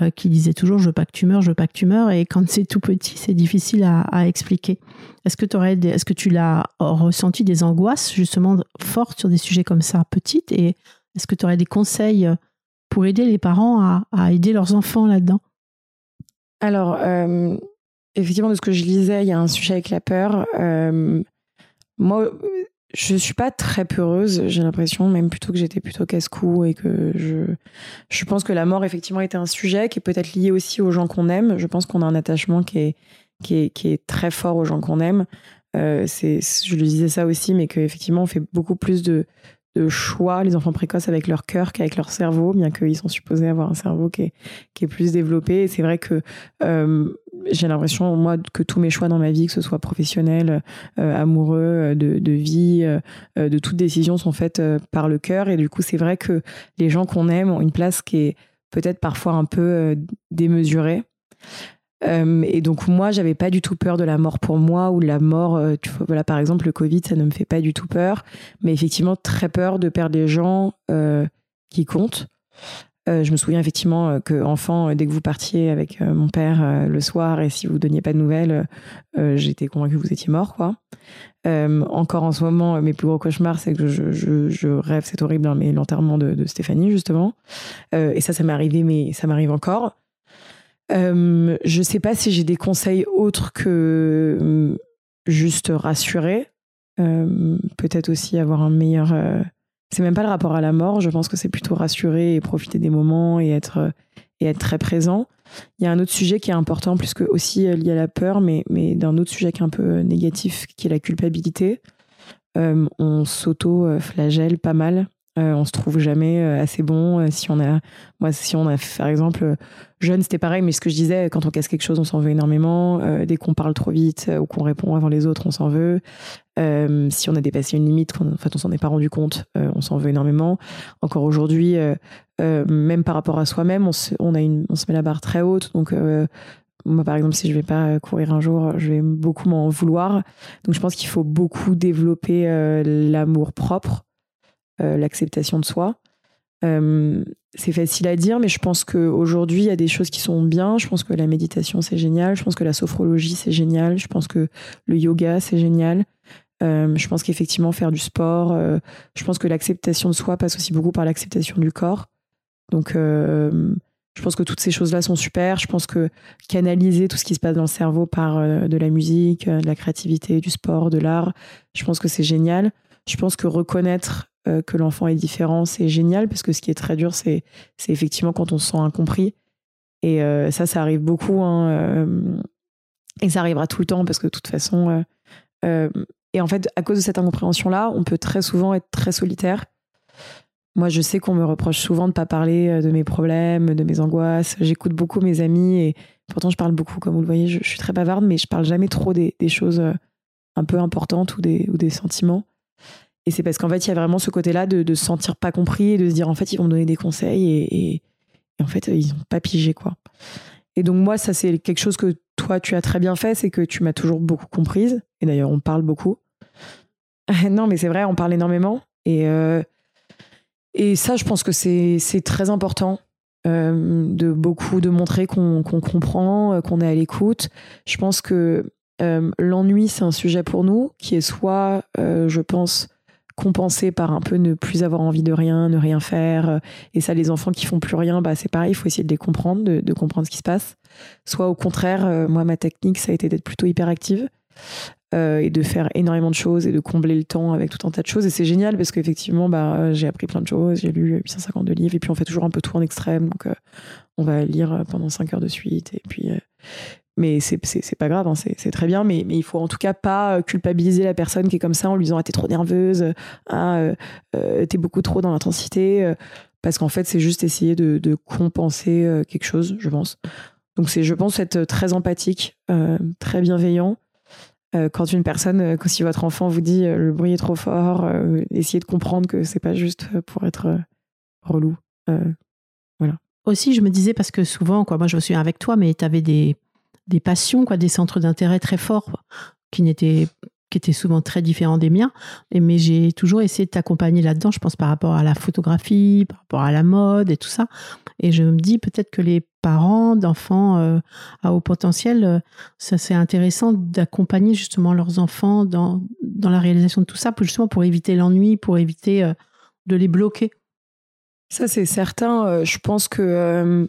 Euh, qui disait toujours je veux pas que tu meurs, je veux pas que tu meurs. Et quand c'est tout petit, c'est difficile à, expliquer. Est-ce que, est-ce que tu l'as ressenti des angoisses justement fortes sur des sujets comme ça, petites? Et est-ce que tu aurais des conseils pour aider les parents à, aider leurs enfants là-dedans? Alors, euh, effectivement, de ce que je lisais, il y a un sujet avec la peur. Euh, moi, je suis pas très peureuse, j'ai l'impression, même plutôt que j'étais plutôt casse-cou et que je, je pense que la mort, effectivement, était un sujet qui est peut-être lié aussi aux gens qu'on aime. Je pense qu'on a un attachement qui est, qui est, qui est très fort aux gens qu'on aime. Euh, c'est, je le disais ça aussi, mais qu'effectivement, on fait beaucoup plus de, de choix, les enfants précoces, avec leur cœur qu'avec leur cerveau, bien qu'ils sont supposés avoir un cerveau qui est, plus développé. Et c'est vrai que euh, j'ai l'impression, moi, que tous mes choix dans ma vie, que ce soit professionnel, euh, amoureux, euh, de, de vie, de toutes décisions sont faites par le cœur. Et du coup, c'est vrai que les gens qu'on aime ont une place qui est peut-être parfois un peu démesurée. Euh, et donc moi, j'avais pas du tout peur de la mort pour moi ou la mort. Euh, tu vois, voilà, par exemple, le Covid, ça ne me fait pas du tout peur, mais effectivement très peur de perdre des gens euh, qui comptent. je me souviens effectivement que enfant, dès que vous partiez avec mon père le soir et si vous donniez pas de nouvelles, j'étais convaincue que vous étiez mort, quoi. encore en ce moment, mes plus gros cauchemars, c'est que je, rêve, c'est horrible, hein, mais l'enterrement de, de, Stéphanie justement. et ça, ça m'est arrivé, mais ça m'arrive encore. Euh, je sais pas si j'ai des conseils autres que euh, juste rassurer. Euh, peut-être aussi avoir un meilleur. C'est même pas le rapport à la mort. Je pense que c'est plutôt rassurer et profiter des moments et être et être très présent. Il y a un autre sujet qui est important, plus que aussi lié à la peur, mais, mais d'un autre sujet qui est un peu négatif, qui est la culpabilité. on s'auto-flagelle pas mal euh, on se trouve jamais euh, assez bon. Euh, si on a, moi, si on a, par exemple, jeune, c'était pareil, mais ce que je disais, quand on casse quelque chose, on s'en veut énormément. dès qu'on parle trop vite ou qu'on répond avant les autres, on s'en veut. si on a dépassé une limite, en fait, on s'en est pas rendu compte, on s'en veut énormément. Encore aujourd'hui, même par rapport à soi-même, on se, on a une, on se met la barre très haute. Donc, moi, par exemple, si je vais pas courir un jour, je vais beaucoup m'en vouloir. Donc, je pense qu'il faut beaucoup développer l'amour propre euh, l'acceptation de soi. Euh, c'est facile à dire, mais je pense qu'aujourd'hui, il y a des choses qui sont bien. Je pense que la méditation, c'est génial. Je pense que la sophrologie, c'est génial. Je pense que le yoga, c'est génial. Euh, je pense qu'effectivement, faire du sport, je pense que l'acceptation de soi passe aussi beaucoup par l'acceptation du corps. Donc, je pense que toutes ces choses-là sont super. Je pense que canaliser tout ce qui se passe dans le cerveau par de la musique, de la créativité, du sport, de l'art, je pense que c'est génial. Je pense que reconnaître euh, que l'enfant est différent, c'est génial parce que ce qui est très dur, c'est effectivement quand on se sent incompris. Et euh, ça, ça arrive beaucoup. Hein, euh, et ça arrivera tout le temps parce que de toute façon. et en fait, à cause de cette incompréhension-là, on peut très souvent être très solitaire. Moi, je sais qu'on me reproche souvent de ne pas parler de mes problèmes, de mes angoisses. J'écoute beaucoup mes amis et pourtant je parle beaucoup, comme vous le voyez. Je, suis très bavarde, mais je parle jamais trop des, des choses un peu importantes ou des, ou des sentiments. Et c'est parce qu'en fait, il y a vraiment ce côté-là de, se sentir pas compris et de se dire, en fait, ils vont me donner des conseils et, en fait, ils n'ont pas pigé, quoi. Et donc, moi, ça, c'est quelque chose que toi, tu as très bien fait, c'est que tu m'as toujours beaucoup comprise. Et d'ailleurs, on parle beaucoup. non, mais c'est vrai, on parle énormément. Et, euh, et ça, je pense que c'est très important. Euh, de beaucoup de montrer qu'on comprend, euh, qu'on est à l'écoute. Je pense que l'ennui, c'est un sujet pour nous qui est soit, je pense, compenser par un peu ne plus avoir envie de rien, ne rien faire. Euh, et ça, les enfants qui font plus rien, bah, c'est pareil, il faut essayer de les comprendre, de, comprendre ce qui se passe. Soit au contraire, euh, moi, ma technique, ça a été d'être plutôt hyperactive. Euh, et de faire énormément de choses et de combler le temps avec tout un tas de choses. Et c'est génial parce qu'effectivement, bah, j'ai appris plein de choses, j'ai lu 852 livres et puis on fait toujours un peu tout en extrême. Donc, on va lire pendant 5 heures de suite et puis, mais c'est pas grave, hein, c'est très bien. Mais, mais, il faut en tout cas pas euh, culpabiliser la personne qui est comme ça en lui disant ah, t'es trop nerveuse, euh, euh, t'es beaucoup trop dans l'intensité. parce qu'en fait, c'est juste essayer de, compenser quelque chose, je pense. Donc, c'est, je pense, être très empathique, très bienveillant. quand une personne, si votre enfant vous dit le bruit est trop fort, essayez de comprendre que c'est pas juste pour être relou. voilà. Aussi, je me disais, parce que souvent, quoi, moi je me souviens avec toi, mais tu avais des, des passions, quoi, des centres d'intérêt très forts qui n'étaient qui étaient souvent très différents des miens. Mais j'ai toujours essayé de t'accompagner là-dedans, je pense, par rapport à la photographie, par rapport à la mode et tout ça. Et je me dis peut-être que les parents d'enfants euh, à haut potentiel, euh, ça c'est intéressant d'accompagner justement leurs enfants dans, dans la réalisation de tout ça, justement pour éviter l'ennui, pour éviter euh, de les bloquer. Ça c'est certain. je pense que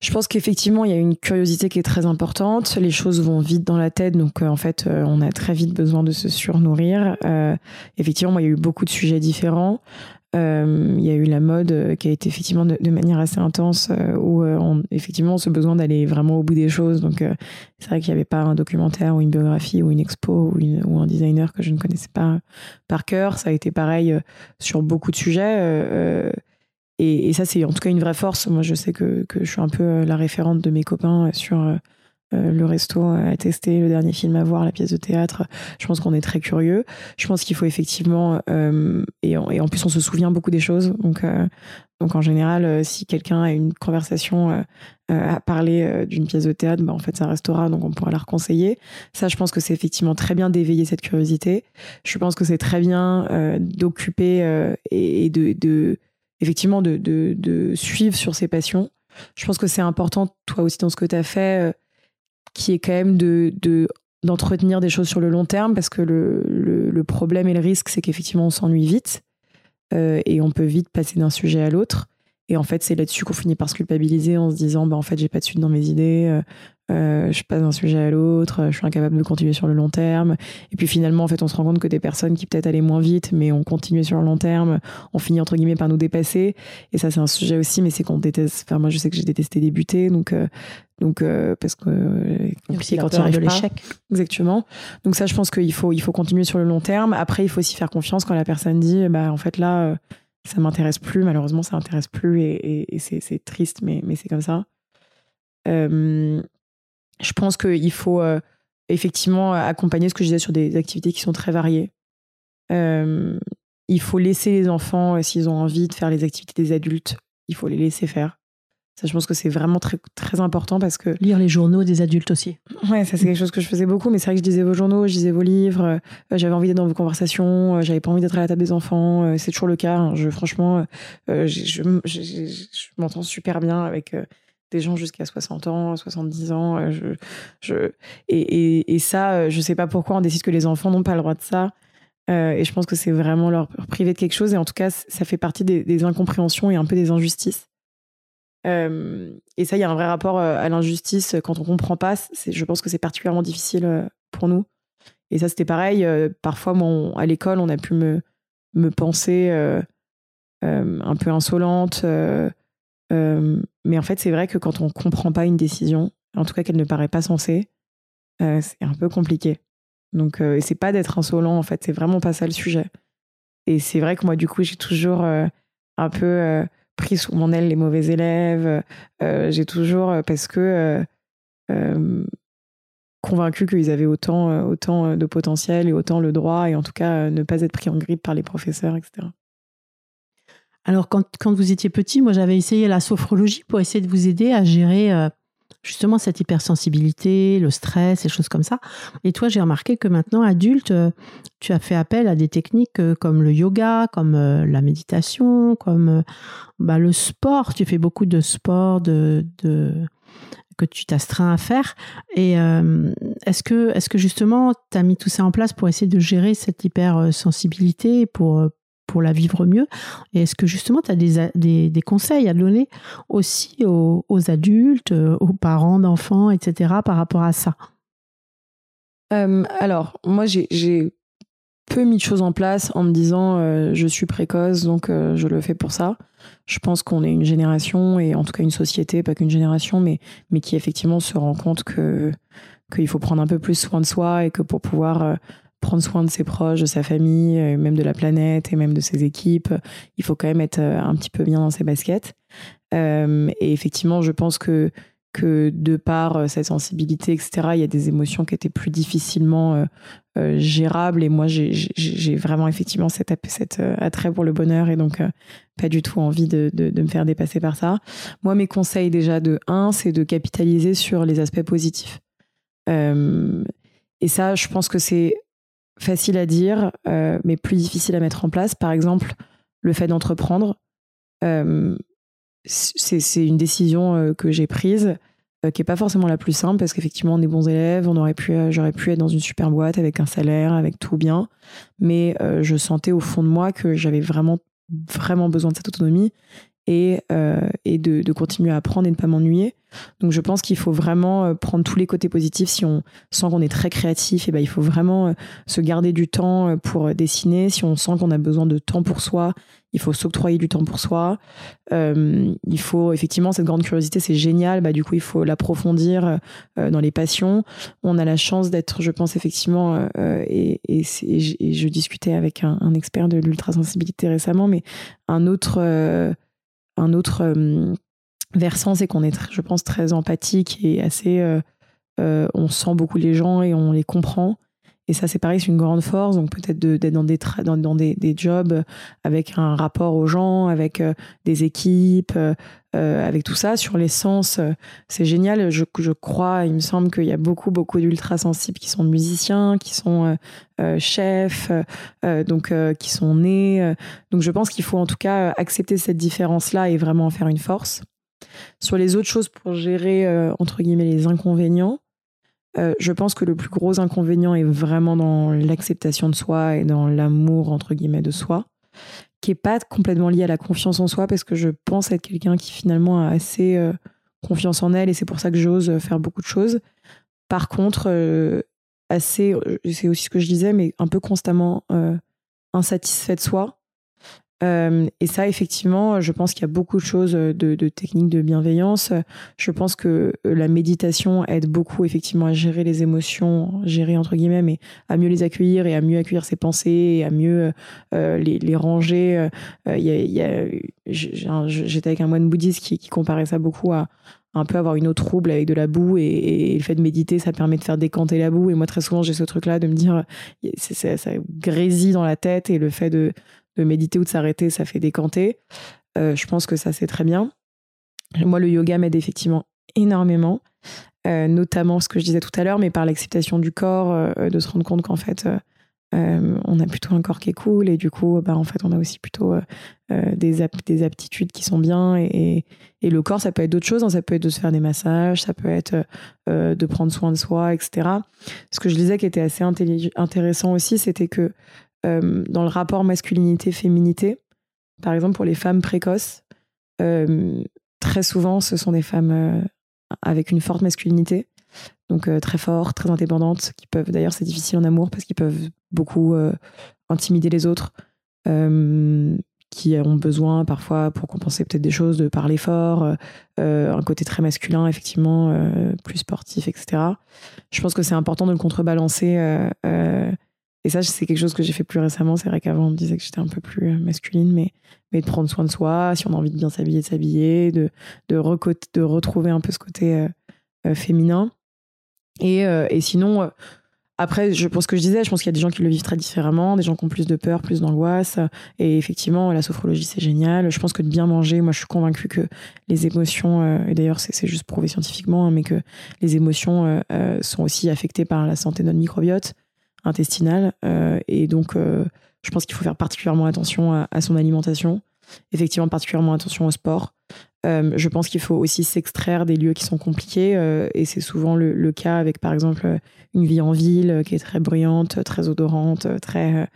je pense qu'effectivement, il y a une curiosité qui est très importante. Les choses vont vite dans la tête, donc euh, en fait, euh, on a très vite besoin de se surnourrir. Euh, effectivement, moi, il y a eu beaucoup de sujets différents. il y a eu la mode qui a été effectivement de, manière assez intense, où on, effectivement, ce besoin d'aller vraiment au bout des choses. Donc, c'est vrai qu'il n'y avait pas un documentaire ou une biographie ou une expo ou, ou, un designer que je ne connaissais pas par cœur. Ça a été pareil sur beaucoup de sujets. Et, ça, c'est en tout cas une vraie force. Moi, je sais que, que, je suis un peu euh, la référente de mes copains sur euh, euh, le resto à tester, le dernier film à voir, la pièce de théâtre. Je pense qu'on est très curieux. Je pense qu'il faut effectivement, et, en, et, en, plus on se souvient beaucoup des choses. Donc, donc en général, si quelqu'un a une conversation à parler d'une pièce de théâtre, bah, en fait ça restera, donc on pourra la reconseiller. Ça, je pense que c'est effectivement très bien d'éveiller cette curiosité. Je pense que c'est très bien d'occuper et, de effectivement de, de, suivre sur ses passions. Je pense que c'est important, toi aussi, dans ce que tu as fait, euh, qui est quand même de, d'entretenir des choses sur le long terme, parce que le, le, problème et le risque, c'est qu'effectivement, on s'ennuie vite euh, et on peut vite passer d'un sujet à l'autre. Et en fait, c'est là-dessus qu'on finit par se culpabiliser en se disant, bah, en fait, j'ai pas de suite dans mes idées, euh, euh, je passe d'un sujet à l'autre, je suis incapable de continuer sur le long terme. Et puis finalement, en fait, on se rend compte que des personnes qui peut-être allaient moins vite, mais ont continué sur le long terme, ont fini entre guillemets par nous dépasser. Et ça, c'est un sujet aussi, mais c'est qu'on déteste. Enfin, moi, je sais que j'ai détesté débuter, donc. Euh, donc parce que euh, compliqué quand il arrive l'échec exactement donc ça je pense qu'il faut il faut continuer sur le long terme après il faut aussi faire confiance quand la personne dit bah en fait là ça m'intéresse plus malheureusement ça m'intéresse plus et, c'est triste mais c'est comme ça je pense qu'il faut euh, effectivement accompagner ce que je disais sur des activités qui sont très variées. Il faut laisser les enfants, euh, s'ils ont envie de faire les activités des adultes, il faut les laisser faire. Ça, je pense que c'est vraiment très, très important parce que. Lire les journaux des adultes aussi. Ouais, ça, c'est quelque chose que je faisais beaucoup, mais c'est vrai que je lisais vos journaux, je lisais vos livres, j'avais envie d'être dans vos conversations, j'avais pas envie d'être à la table des enfants, c'est toujours le cas. Hein. Je, franchement, je, je, je m'entends super bien avec des gens jusqu'à 60 ans, 70 ans. Euh, je, je, et, et, ça, euh, je sais pas pourquoi on décide que les enfants n'ont pas le droit de ça. Euh, et je pense que c'est vraiment leur priver de quelque chose. Et en tout cas, ça fait partie des, incompréhensions et un peu des injustices. Et ça, il y a un vrai rapport à l'injustice. Quand on comprend pas, je pense que c'est particulièrement difficile pour nous. Et ça, c'était pareil. parfois, à l'école, on a pu me, me penser un peu insolente. Euh, mais en fait, c'est vrai que quand on comprend pas une décision, en tout cas qu'elle ne paraît pas sensée, euh, c'est un peu compliqué. Donc, euh, c'est pas d'être insolent, en fait, c'est vraiment pas ça le sujet. Et c'est vrai que moi, du coup, j'ai toujours un peu pris sous mon aile les mauvais élèves. j'ai toujours, parce que convaincu qu'ils avaient autant, autant de potentiel et autant le droit, et en tout cas ne pas être pris en grippe par les professeurs, etc. Alors, quand, quand, vous étiez petit, moi, j'avais essayé la sophrologie pour essayer de vous aider à gérer euh, justement cette hypersensibilité, le stress, et choses comme ça. Et toi, j'ai remarqué que maintenant, adulte, euh, tu as fait appel à des techniques euh, comme le yoga, comme la méditation, comme bah, le sport. Tu fais beaucoup de sport, de, de que tu t'astreins à faire. Et est-ce que, est-ce que justement, tu as mis tout ça en place pour essayer de gérer cette hypersensibilité, pour, pour la vivre mieux. Et est-ce que justement tu as des, des, conseils à donner aussi aux, adultes, euh, aux parents d'enfants, etc. par rapport à ça? Euh, Alors, moi j'ai peu mis de choses en place en me disant euh, je suis précoce donc je le fais pour ça. Je pense qu'on est une génération et en tout cas une société, pas qu'une génération, mais, mais qui effectivement se rend compte que qu'il faut prendre un peu plus soin de soi et que pour pouvoir prendre soin de ses proches, de sa famille, euh, même de la planète et même de ses équipes. Il faut quand même être euh, un petit peu bien dans ses baskets. Euh, et effectivement, je pense que que de par cette sensibilité, etc., il y a des émotions qui étaient plus difficilement gérables. Et moi, j'ai vraiment effectivement cet, attrait pour le bonheur et donc pas du tout envie de, de, me faire dépasser par ça. Moi, mes conseils déjà de 1, c'est de capitaliser sur les aspects positifs. et ça, je pense que c'est facile à dire, euh, mais plus difficile à mettre en place. Par exemple, le fait d'entreprendre, euh, c'est une décision euh, que j'ai prise qui est pas forcément la plus simple parce qu'effectivement on est bons élèves, pu, j'aurais pu être dans une super boîte avec un salaire, avec tout bien, mais je sentais au fond de moi que j'avais vraiment vraiment besoin de cette autonomie et, et de, continuer à apprendre et ne pas m'ennuyer. Donc je pense qu'il faut vraiment euh, prendre tous les côtés positifs. Si on sent qu'on est très créatif, et eh ben il faut vraiment euh, se garder du temps euh, pour dessiner. Si on sent qu'on a besoin de temps pour soi, il faut s'octroyer du temps pour soi. il faut effectivement cette grande curiosité, c'est génial. Bah du coup il faut l'approfondir dans les passions. On a la chance d'être, je pense effectivement, et, et, je discutais avec un, un expert de l'ultrasensibilité récemment, mais un autre, un autre versant, c'est qu'on est, je pense, très empathique et assez. Euh, euh, on sent beaucoup les gens et on les comprend. Et ça, c'est pareil, c'est une grande force. Donc, peut-être d'être dans, des, dans, des, des, jobs avec un rapport aux gens, avec euh, des équipes, avec tout ça. Sur l'essence, c'est génial. Je, je, crois, il me semble qu'il y a beaucoup, beaucoup d'ultra sensibles qui sont musiciens, qui sont chefs, donc qui sont nés. donc, je pense qu'il faut en tout cas accepter cette différence-là et vraiment en faire une force. Sur les autres choses pour gérer, euh, entre guillemets, les inconvénients, euh, je pense que le plus gros inconvénient est vraiment dans l'acceptation de soi et dans l'amour, entre guillemets, de soi, qui est pas complètement lié à la confiance en soi, parce que je pense être quelqu'un qui finalement a assez euh, confiance en elle, et c'est pour ça que j'ose faire beaucoup de choses. Par contre, assez, c'est aussi ce que je disais, mais un peu constamment insatisfait de soi euh, et ça, effectivement, je pense qu'il y a beaucoup de choses de, de, techniques de bienveillance. Je pense que euh, la méditation aide beaucoup, effectivement, à gérer les émotions, gérer entre guillemets, mais à mieux les accueillir et à mieux accueillir ses pensées et à mieux euh, les, les, ranger. Il y a, j'étais avec un moine bouddhiste qui, qui comparait ça beaucoup à un peu avoir une eau trouble avec de la boue et, le fait de méditer ça permet de faire décanter la boue et moi très souvent j'ai ce truc là de me dire ça, ça grésille dans la tête et le fait de de méditer ou de s'arrêter, ça fait décanter. Euh, je pense que ça, c'est très bien. Moi, le yoga m'aide effectivement énormément, euh, notamment ce que je disais tout à l'heure, mais par l'acceptation du corps, euh, de se rendre compte qu'en fait, on a plutôt un corps qui est cool et du coup, bah, en fait, on a aussi plutôt des, des aptitudes qui sont bien. Et, et, le corps, ça peut être d'autres choses. Hein. Ça peut être de se faire des massages, ça peut être de prendre soin de soi, etc. Ce que je disais qui était assez intéressant aussi, c'était que euh, dans le rapport masculinité-féminité. Par exemple, pour les femmes précoces, euh, très souvent, ce sont des femmes euh, avec une forte masculinité, donc très fortes, très indépendantes, qui peuvent, d'ailleurs, c'est difficile en amour parce qu'ils peuvent beaucoup intimider les autres, qui ont besoin parfois pour compenser peut-être des choses de parler fort, un côté très masculin, effectivement, plus sportif, etc. Je pense que c'est important de le contrebalancer et ça, c'est quelque chose que j'ai fait plus récemment. C'est vrai qu'avant, on me disait que j'étais un peu plus euh, masculine, mais, mais de prendre soin de soi, si on a envie de bien s'habiller, de s'habiller, de, de, de, retrouver un peu ce côté euh, euh, féminin. Et, et sinon, après, je pense que je disais, je pense qu'il y a des gens qui le vivent très différemment, des gens qui ont plus de peur, plus d'angoisse. Et effectivement, la sophrologie, c'est génial. Je pense que de bien manger, moi, je suis convaincue que les émotions, et d'ailleurs, c'est juste prouvé scientifiquement, hein, mais que les émotions sont aussi affectées par la santé de notre microbiote intestinale. Euh, et donc, euh, je pense qu'il faut faire particulièrement attention à, son alimentation. Effectivement, particulièrement attention au sport. Euh, je pense qu'il faut aussi s'extraire des lieux qui sont compliqués et c'est souvent le, cas avec par exemple une vie en ville qui est très bruyante, très odorante, très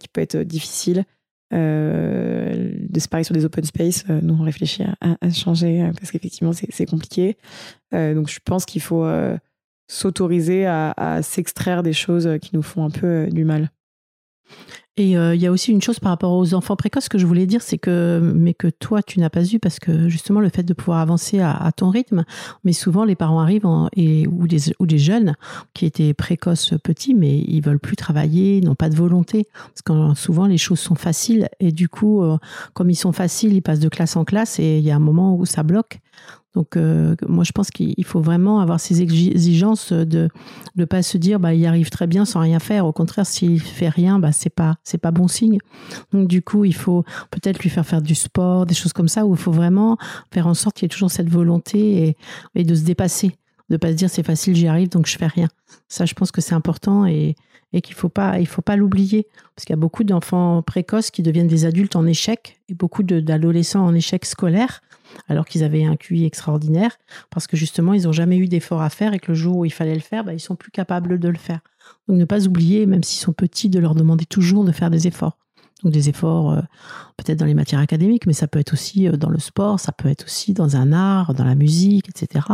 qui peut être difficile. de se pareil sur des open space, nous on réfléchit à, changer parce qu'effectivement c'est compliqué. donc je pense qu'il faut s'autoriser à, s'extraire des choses qui nous font un peu euh, du mal. Et euh, il y a aussi une chose par rapport aux enfants précoces que je voulais dire, c'est que, mais que toi, tu n'as pas eu parce que justement, le fait de pouvoir avancer à, ton rythme, mais souvent, les parents arrivent et, ou, des, jeunes qui étaient précoces petits, mais ils veulent plus travailler, n'ont pas de volonté. Parce que souvent, les choses sont faciles et du coup, euh, comme ils sont faciles, ils passent de classe en classe et il y a un moment où ça bloque. Donc, euh, moi, je pense qu'il faut vraiment avoir ces exigences de ne pas se dire, bah, il arrive très bien sans rien faire. Au contraire, s'il fait rien, bah, c'est pas, c'est pas bon signe. Donc, du coup, il faut peut-être lui faire faire du sport, des choses comme ça, où il faut vraiment faire en sorte qu'il y ait toujours cette volonté et, et de se dépasser, de pas se dire c'est facile, j'y arrive, donc je fais rien. Ça, je pense que c'est important et, et qu'il faut pas, faut pas l'oublier, parce qu'il y a beaucoup d'enfants précoces qui deviennent des adultes en échec et beaucoup d'adolescents en échec scolaire alors qu'ils avaient un QI extraordinaire, parce que justement, ils n'ont jamais eu d'effort à faire et que le jour où il fallait le faire, bah, ils sont plus capables de le faire. Donc ne pas oublier, même s'ils sont petits, de leur demander toujours de faire des efforts. Donc des efforts euh, peut-être dans les matières académiques, mais ça peut être aussi euh, dans le sport, ça peut être aussi dans un art, dans la musique, etc.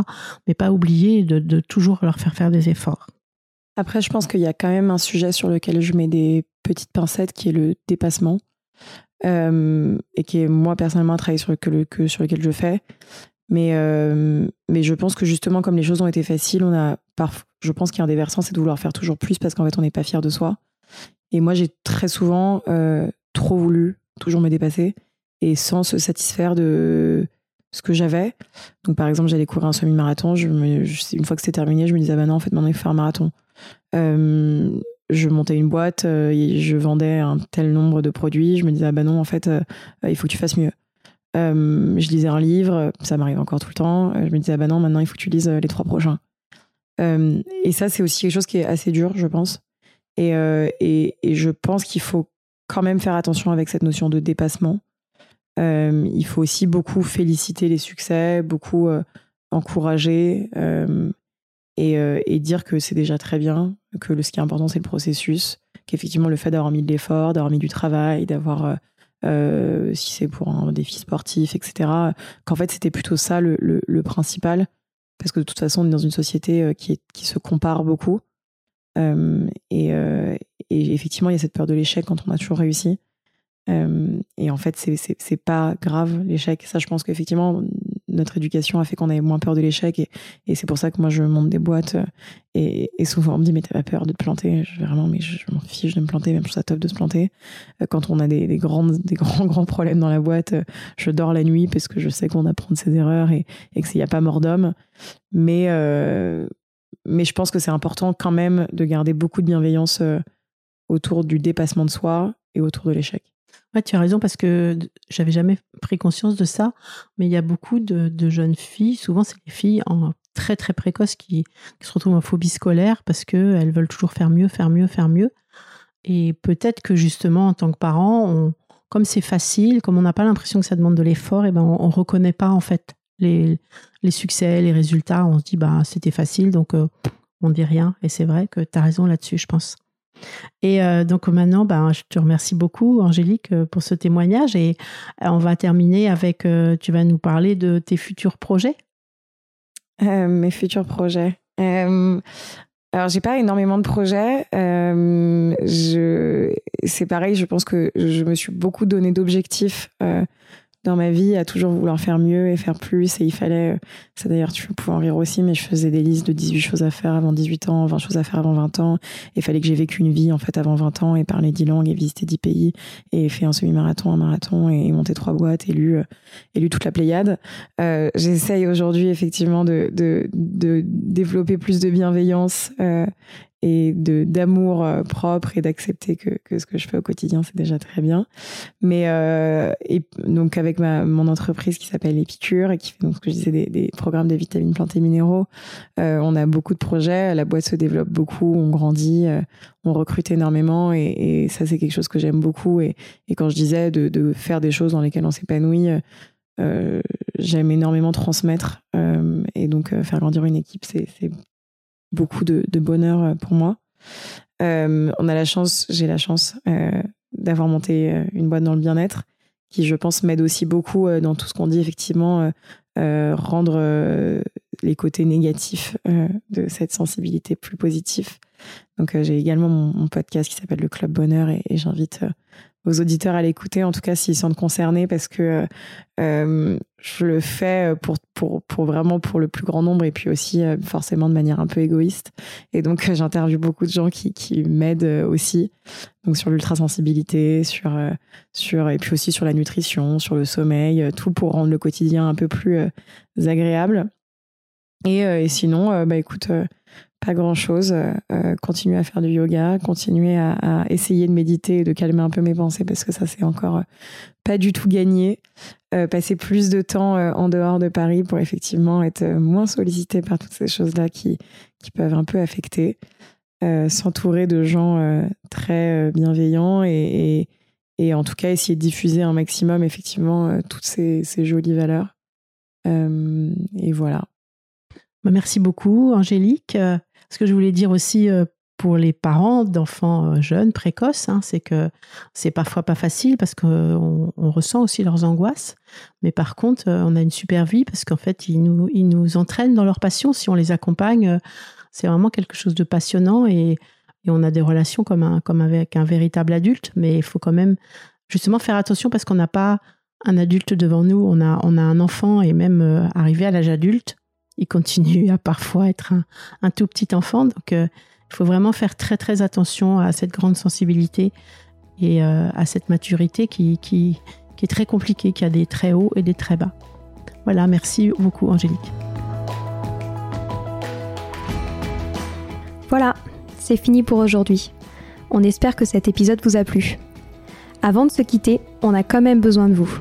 Mais pas oublier de, toujours leur faire faire des efforts. Après, je pense qu'il y a quand même un sujet sur lequel je mets des petites pincettes qui est le dépassement. Euh, et qui est moi personnellement un travail sur, que, sur lequel je fais. Mais, mais je pense que justement, comme les choses ont été faciles, on a je pense qu'il y a un des versants, c'est de vouloir faire toujours plus parce qu'en fait, on n'est pas fier de soi. Et moi, j'ai très souvent trop voulu toujours me dépasser et sans se satisfaire de ce que j'avais. Donc, par exemple, j'allais courir un semi-marathon. Une fois que c'était terminé, je me disais, ah bah non, en fait, maintenant, il faut faire un marathon. Euh, je montais une boîte, euh, je vendais un tel nombre de produits, je me disais, ah bah non, en fait, euh, il faut que tu fasses mieux. Je lisais un livre, ça m'arrive encore tout le temps, je me disais, ah bah non, maintenant, il faut que tu lises les trois prochains. et ça, c'est aussi quelque chose qui est assez dur, je pense. Et je pense qu'il faut quand même faire attention avec cette notion de dépassement. il faut aussi beaucoup féliciter les succès, beaucoup encourager. Euh, et, dire que c'est déjà très bien, que le, ce qui est important, c'est le processus, qu'effectivement, le fait d'avoir mis de l'effort, d'avoir mis du travail, d'avoir, euh, euh, si c'est pour un défi sportif, etc., qu'en fait, c'était plutôt ça le, le, principal, parce que de toute façon, on est dans une société qui, qui se compare beaucoup. Et, effectivement, il y a cette peur de l'échec quand on a toujours réussi. et en fait, c'est pas grave l'échec. Ça, je pense qu'effectivement, notre éducation a fait qu'on avait moins peur de l'échec et, c'est pour ça que moi je monte des boîtes et, souvent on me dit mais t'as pas peur de te planter? Je vraiment mais je, m'en fiche de me planter même je trouve ça top de se planter euh, quand on a des, des des grands grands problèmes dans la boîte euh, je dors la nuit parce que je sais qu'on apprend de ses erreurs et, et qu'il n'y a pas mort d'homme mais mais je pense que c'est important quand même de garder beaucoup de bienveillance autour du dépassement de soi et autour de l'échec Ouais, tu as raison parce que j'avais jamais pris conscience de ça, mais il y a beaucoup de, jeunes filles, souvent c'est les filles en très très précoces qui, se retrouvent en phobie scolaire parce qu'elles veulent toujours faire mieux, faire mieux, faire mieux. Et peut-être que justement en tant que parent, comme c'est facile, comme on n'a pas l'impression que ça demande de l'effort, et eh ben on, ne reconnaît pas en fait les, les succès, les résultats. On se dit bah c'était facile donc on euh, on dit rien. Et c'est vrai que tu as raison là-dessus, je pense. Et euh, donc maintenant, ben, je te remercie beaucoup, Angélique, euh, pour ce témoignage. Et euh, on va terminer avec, tu vas nous parler de tes futurs projets. mes futurs projets. alors, j'ai pas énormément de projets. je, c'est pareil, je pense que je me suis beaucoup donné d'objectifs dans ma vie à toujours vouloir faire mieux et faire plus. Et il fallait, euh, ça d'ailleurs, tu peux en rire aussi, mais je faisais des listes de 18 choses à faire avant 18 ans, 20 choses à faire avant 20 ans. Et il fallait que j'ai vécu une vie, en fait, avant 20 ans et parlé 10 langues et visité 10 pays et fait un semi-marathon, un marathon et monté trois boîtes et lu, euh, et lu toute la Pléiade. Euh, J'essaye aujourd'hui, effectivement, de, de, de, développer plus de bienveillance euh, et de d'amour euh, propre et d'accepter que, que ce que je fais au quotidien c'est déjà très bien. Mais euh, et donc avec ma mon entreprise qui s'appelle Épicure et qui fait donc ce que je disais des, des programmes de vitamines plantes et minéraux euh, on a beaucoup de projets. La boîte se développe beaucoup on grandit on recrute énormément et, et ça c'est quelque chose que j'aime beaucoup. Et, et quand je disais de, de faire des choses dans lesquelles on s'épanouit j'aime énormément transmettre et donc faire grandir une équipe c'est beaucoup de, bonheur euh, pour moi. Euh, on a la chance, j'ai la chance euh, d'avoir monté une boîte dans le bien-être qui, je pense, m'aide aussi beaucoup dans tout ce qu'on dit, effectivement, rendre les côtés négatifs de cette sensibilité plus positive. Donc, j'ai également mon, podcast qui s'appelle Le Club Bonheur et, j'invite vos auditeurs à l'écouter, en tout cas s'ils sont concernés, parce que je le fais pour, pour, vraiment pour le plus grand nombre et puis aussi forcément de manière un peu égoïste. Et donc j'interviewe beaucoup de gens qui, qui m'aident aussi, donc sur l'ultrasensibilité, sur, sur, et puis aussi sur la nutrition, sur le sommeil, tout pour rendre le quotidien un peu plus agréable. Et, et sinon, bah écoute, pas grand chose. Euh, continuer à faire du yoga, continuer à, essayer de méditer et de calmer un peu mes pensées parce que ça, c'est encore euh, pas du tout gagné. Euh, passer plus de temps en dehors de Paris pour effectivement être moins sollicité par toutes ces choses-là qui, qui peuvent un peu affecter. S'entourer de gens très bienveillants et, et, en tout cas essayer de diffuser un maximum effectivement toutes ces, ces jolies valeurs. et voilà. Bah, merci beaucoup, Angélique. Ce que je voulais dire aussi euh, pour les parents d'enfants euh, jeunes, précoces, hein, c'est que c'est parfois pas facile parce qu'on on ressent aussi leurs angoisses. Mais par contre, euh, on a une super vie parce qu'en fait, ils nous, ils nous entraînent dans leur passion. Si on les accompagne, c'est vraiment quelque chose de passionnant et, et on a des relations comme, un, comme avec un véritable adulte. Mais il faut quand même justement faire attention parce qu'on n'a pas un adulte devant nous, on a, on a un enfant et même arrivé à l'âge adulte, il continue à parfois être un, tout petit enfant. Donc, euh, il faut vraiment faire très très attention à cette grande sensibilité et euh, à cette maturité qui, qui, qui, est très compliquée, qui a des très hauts et des très bas. Voilà, merci beaucoup Angélique. Voilà, c'est fini pour aujourd'hui. On espère que cet épisode vous a plu. Avant de se quitter, on a quand même besoin de vous.